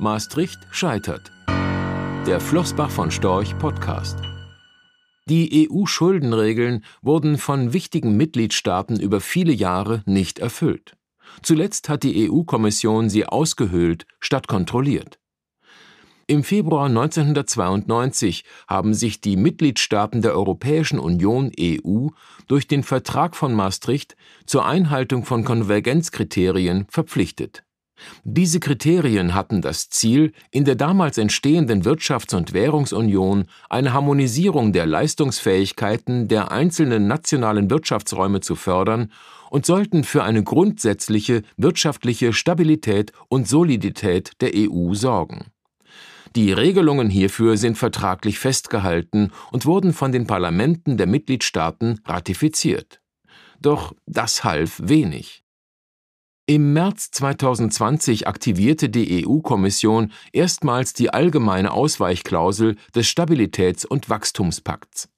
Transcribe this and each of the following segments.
Maastricht scheitert. Der Flossbach von Storch Podcast. Die EU-Schuldenregeln wurden von wichtigen Mitgliedstaaten über viele Jahre nicht erfüllt. Zuletzt hat die EU-Kommission sie ausgehöhlt statt kontrolliert. Im Februar 1992 haben sich die Mitgliedstaaten der Europäischen Union EU durch den Vertrag von Maastricht zur Einhaltung von Konvergenzkriterien verpflichtet. Diese Kriterien hatten das Ziel, in der damals entstehenden Wirtschafts- und Währungsunion eine Harmonisierung der Leistungsfähigkeiten der einzelnen nationalen Wirtschaftsräume zu fördern und sollten für eine grundsätzliche wirtschaftliche Stabilität und Solidität der EU sorgen die Regelungen hierfür sind vertraglich festgehalten und wurden von den Parlamenten der Mitgliedstaaten ratifiziert. Doch das half wenig. Im März 2020 aktivierte die EU-Kommission erstmals die allgemeine Ausweichklausel des Stabilitäts- und Wachstumspakts.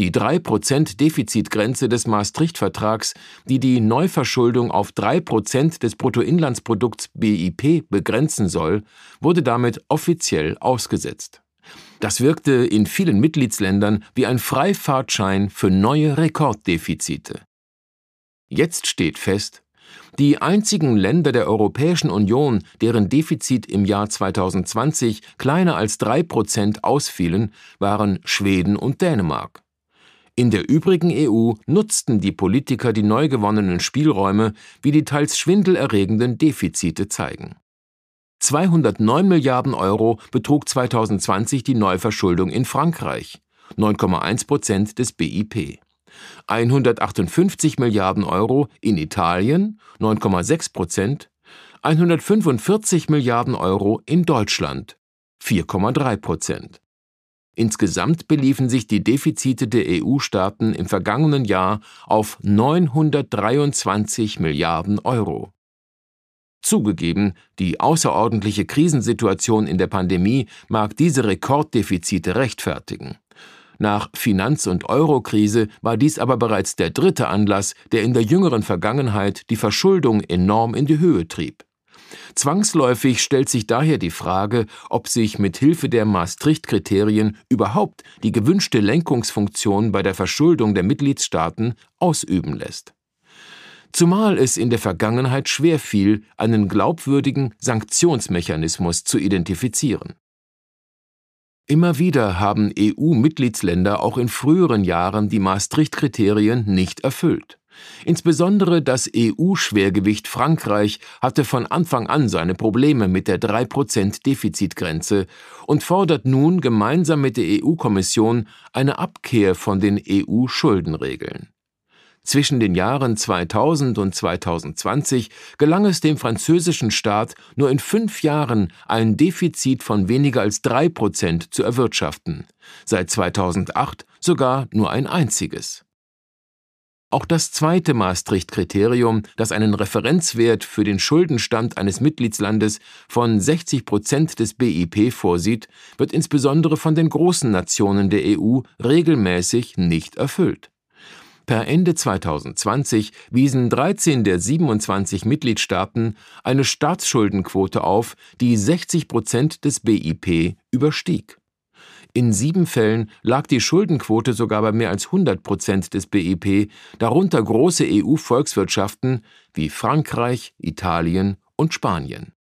Die 3% Defizitgrenze des Maastricht-Vertrags, die die Neuverschuldung auf 3% des Bruttoinlandsprodukts BIP begrenzen soll, wurde damit offiziell ausgesetzt. Das wirkte in vielen Mitgliedsländern wie ein Freifahrtschein für neue Rekorddefizite. Jetzt steht fest, die einzigen Länder der Europäischen Union, deren Defizit im Jahr 2020 kleiner als drei Prozent ausfielen, waren Schweden und Dänemark. In der übrigen EU nutzten die Politiker die neu gewonnenen Spielräume, wie die teils schwindelerregenden Defizite zeigen. 209 Milliarden Euro betrug 2020 die Neuverschuldung in Frankreich, 9,1 Prozent des BIP. 158 Milliarden Euro in Italien, 9,6 Prozent, 145 Milliarden Euro in Deutschland, 4,3 Prozent. Insgesamt beliefen sich die Defizite der EU-Staaten im vergangenen Jahr auf 923 Milliarden Euro. Zugegeben, die außerordentliche Krisensituation in der Pandemie mag diese Rekorddefizite rechtfertigen. Nach Finanz- und Eurokrise war dies aber bereits der dritte Anlass, der in der jüngeren Vergangenheit die Verschuldung enorm in die Höhe trieb. Zwangsläufig stellt sich daher die Frage, ob sich mit Hilfe der Maastricht-Kriterien überhaupt die gewünschte Lenkungsfunktion bei der Verschuldung der Mitgliedstaaten ausüben lässt. Zumal es in der Vergangenheit schwer fiel, einen glaubwürdigen Sanktionsmechanismus zu identifizieren. Immer wieder haben EU-Mitgliedsländer auch in früheren Jahren die Maastricht-Kriterien nicht erfüllt. Insbesondere das EU-Schwergewicht Frankreich hatte von Anfang an seine Probleme mit der 3% Defizitgrenze und fordert nun gemeinsam mit der EU-Kommission eine Abkehr von den EU-Schuldenregeln. Zwischen den Jahren 2000 und 2020 gelang es dem französischen Staat nur in fünf Jahren ein Defizit von weniger als drei Prozent zu erwirtschaften, seit 2008 sogar nur ein einziges. Auch das zweite Maastricht-Kriterium, das einen Referenzwert für den Schuldenstand eines Mitgliedslandes von 60 Prozent des BIP vorsieht, wird insbesondere von den großen Nationen der EU regelmäßig nicht erfüllt. Per Ende 2020 wiesen 13 der 27 Mitgliedstaaten eine Staatsschuldenquote auf, die 60 Prozent des BIP überstieg. In sieben Fällen lag die Schuldenquote sogar bei mehr als 100 Prozent des BIP, darunter große EU-Volkswirtschaften wie Frankreich, Italien und Spanien.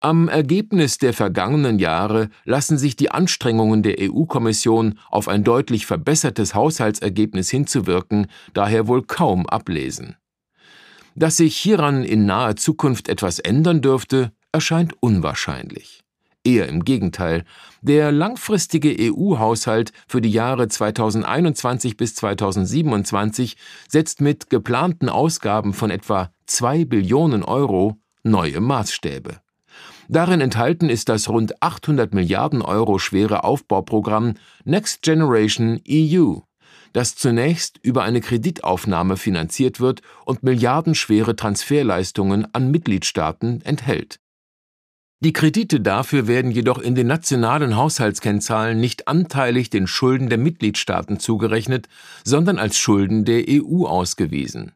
Am Ergebnis der vergangenen Jahre lassen sich die Anstrengungen der EU-Kommission, auf ein deutlich verbessertes Haushaltsergebnis hinzuwirken, daher wohl kaum ablesen. Dass sich hieran in naher Zukunft etwas ändern dürfte, erscheint unwahrscheinlich. Eher im Gegenteil. Der langfristige EU-Haushalt für die Jahre 2021 bis 2027 setzt mit geplanten Ausgaben von etwa 2 Billionen Euro neue Maßstäbe. Darin enthalten ist das rund 800 Milliarden Euro schwere Aufbauprogramm Next Generation EU, das zunächst über eine Kreditaufnahme finanziert wird und milliardenschwere Transferleistungen an Mitgliedstaaten enthält. Die Kredite dafür werden jedoch in den nationalen Haushaltskennzahlen nicht anteilig den Schulden der Mitgliedstaaten zugerechnet, sondern als Schulden der EU ausgewiesen.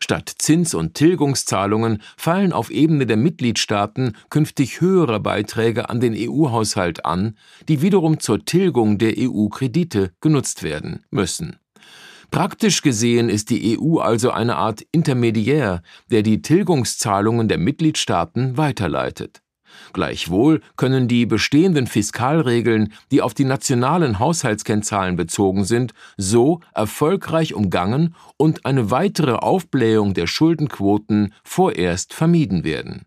Statt Zins- und Tilgungszahlungen fallen auf Ebene der Mitgliedstaaten künftig höhere Beiträge an den EU-Haushalt an, die wiederum zur Tilgung der EU-Kredite genutzt werden müssen. Praktisch gesehen ist die EU also eine Art Intermediär, der die Tilgungszahlungen der Mitgliedstaaten weiterleitet. Gleichwohl können die bestehenden Fiskalregeln, die auf die nationalen Haushaltskennzahlen bezogen sind, so erfolgreich umgangen und eine weitere Aufblähung der Schuldenquoten vorerst vermieden werden.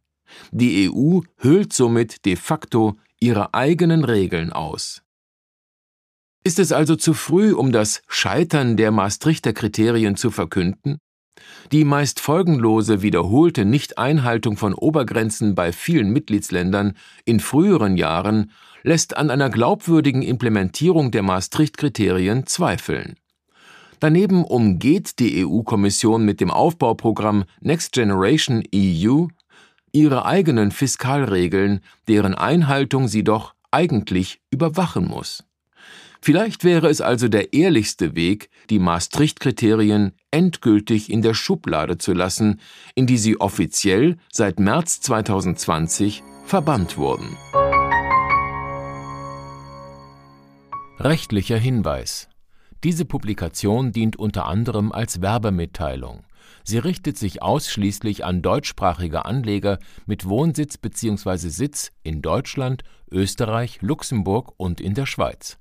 Die EU höhlt somit de facto ihre eigenen Regeln aus. Ist es also zu früh, um das Scheitern der Maastrichter Kriterien zu verkünden? Die meist folgenlose wiederholte Nichteinhaltung von Obergrenzen bei vielen Mitgliedsländern in früheren Jahren lässt an einer glaubwürdigen Implementierung der Maastricht-Kriterien zweifeln. Daneben umgeht die EU-Kommission mit dem Aufbauprogramm Next Generation EU ihre eigenen Fiskalregeln, deren Einhaltung sie doch eigentlich überwachen muss. Vielleicht wäre es also der ehrlichste Weg, die Maastricht-Kriterien endgültig in der Schublade zu lassen, in die sie offiziell seit März 2020 verbannt wurden. Rechtlicher Hinweis diese Publikation dient unter anderem als Werbemitteilung. Sie richtet sich ausschließlich an deutschsprachige Anleger mit Wohnsitz bzw. Sitz in Deutschland, Österreich, Luxemburg und in der Schweiz.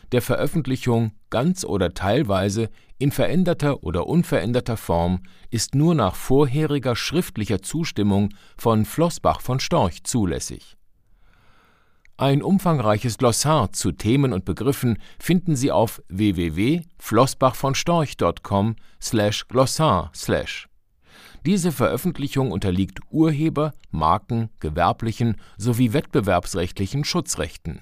der Veröffentlichung ganz oder teilweise in veränderter oder unveränderter Form ist nur nach vorheriger schriftlicher Zustimmung von Flossbach von Storch zulässig. Ein umfangreiches Glossar zu Themen und Begriffen finden Sie auf www.flossbachvonstorch.com/glossar/. Diese Veröffentlichung unterliegt Urheber-, Marken-, gewerblichen sowie wettbewerbsrechtlichen Schutzrechten